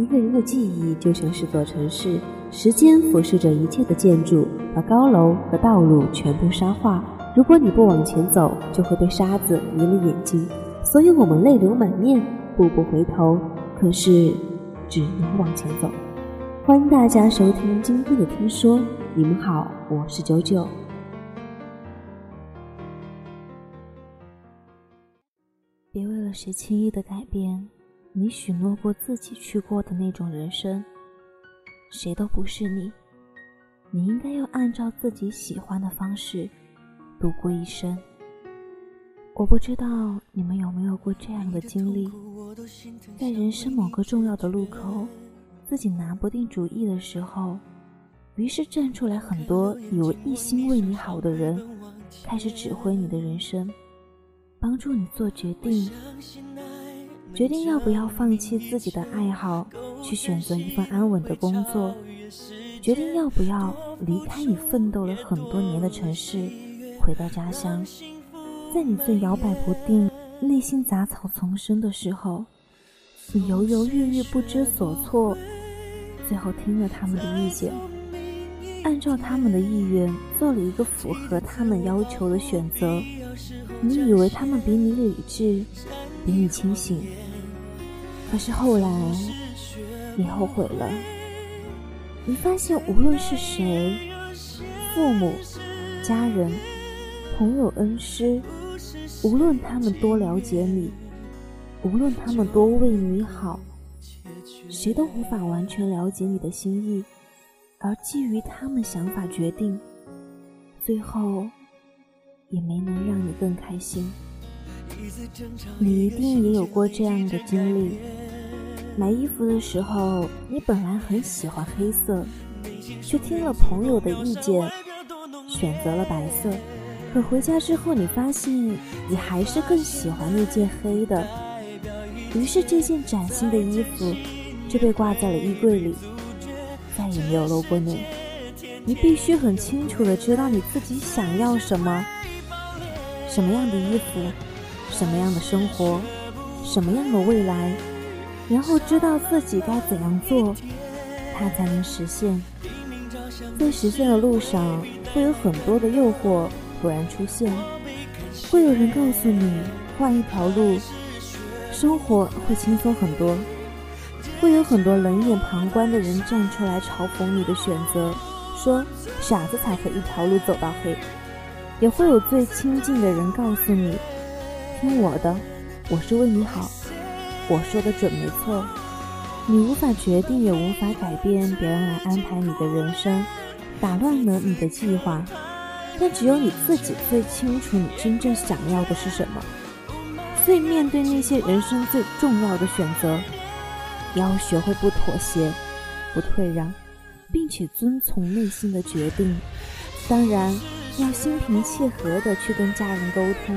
一个人的记忆就像是座城市，时间俯视着一切的建筑，把高楼和道路全部沙化。如果你不往前走，就会被沙子迷了眼睛。所以我们泪流满面，步步回头，可是只能往前走。欢迎大家收听今天的听说，你们好，我是九九。别为了谁轻易的改变你许诺过自己去过的那种人生。谁都不是你，你应该要按照自己喜欢的方式度过一生。我不知道你们有没有过这样的经历，在人生某个重要的路口，自己拿不定主意的时候，于是站出来很多以为一心为你好的人，开始指挥你的人生。帮助你做决定，决定要不要放弃自己的爱好，去选择一份安稳的工作；决定要不要离开你奋斗了很多年的城市，回到家乡。在你最摇摆不定、内心杂草丛生的时候，你犹犹豫豫、不知所措，最后听了他们的意见，按照他们的意愿做了一个符合他们要求的选择。你以为他们比你理智，比你清醒，可是后来你后悔了。你发现无论是谁，父母、家人、朋友、恩师，无论他们多了解你，无论他们多为你好，谁都无法完全了解你的心意，而基于他们想法决定，最后。也没能让你更开心。你一定也有过这样的经历：买衣服的时候，你本来很喜欢黑色，却听了朋友的意见，选择了白色。可回家之后，你发现你还是更喜欢那件黑的，于是这件崭新的衣服就被挂在了衣柜里，再也没有露过脸。你必须很清楚的知道你自己想要什么。什么样的衣服，什么样的生活，什么样的未来，然后知道自己该怎样做，它才能实现。在实现的路上，会有很多的诱惑突然出现，会有人告诉你换一条路，生活会轻松很多，会有很多冷眼旁观的人站出来嘲讽你的选择，说傻子才会一条路走到黑。也会有最亲近的人告诉你：“听我的，我是为你好，我说的准没错。”你无法决定，也无法改变别人来安排你的人生，打乱了你的计划。但只有你自己最清楚，你真正想要的是什么。所以，面对那些人生最重要的选择，要学会不妥协、不退让，并且遵从内心的决定。当然。要心平气和地去跟家人沟通，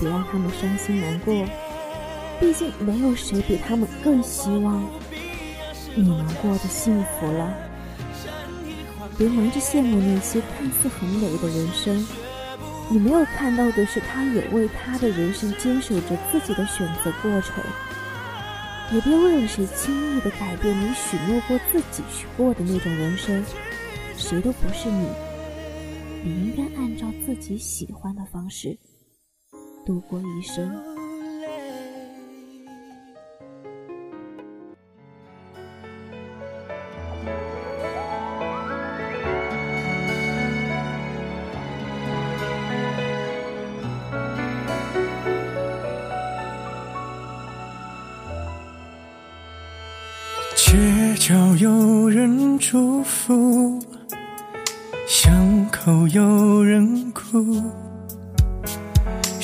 别让他们伤心难过。毕竟没有谁比他们更希望你能过得幸福了。别忙着羡慕那些看似很美的人生，你没有看到的是，他也为他的人生坚守着自己的选择过程。也别为了谁轻易地改变你许诺过自己去过的那种人生，谁都不是你。你应该按照自己喜欢的方式度过一生。街角有人祝福。巷口有人哭，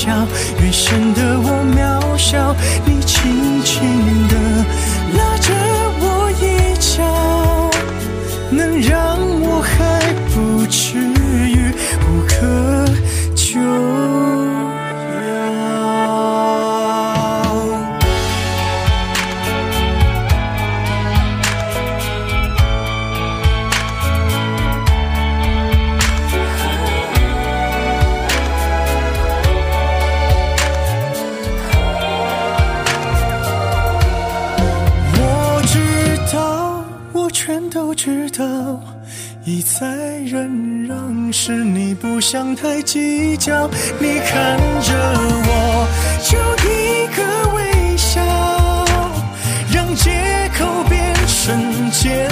角，越显得我渺小。你轻轻地拉着我衣角，能让全都知道，一再忍让是你不想太计较。你看着我，就一个微笑，让借口变成煎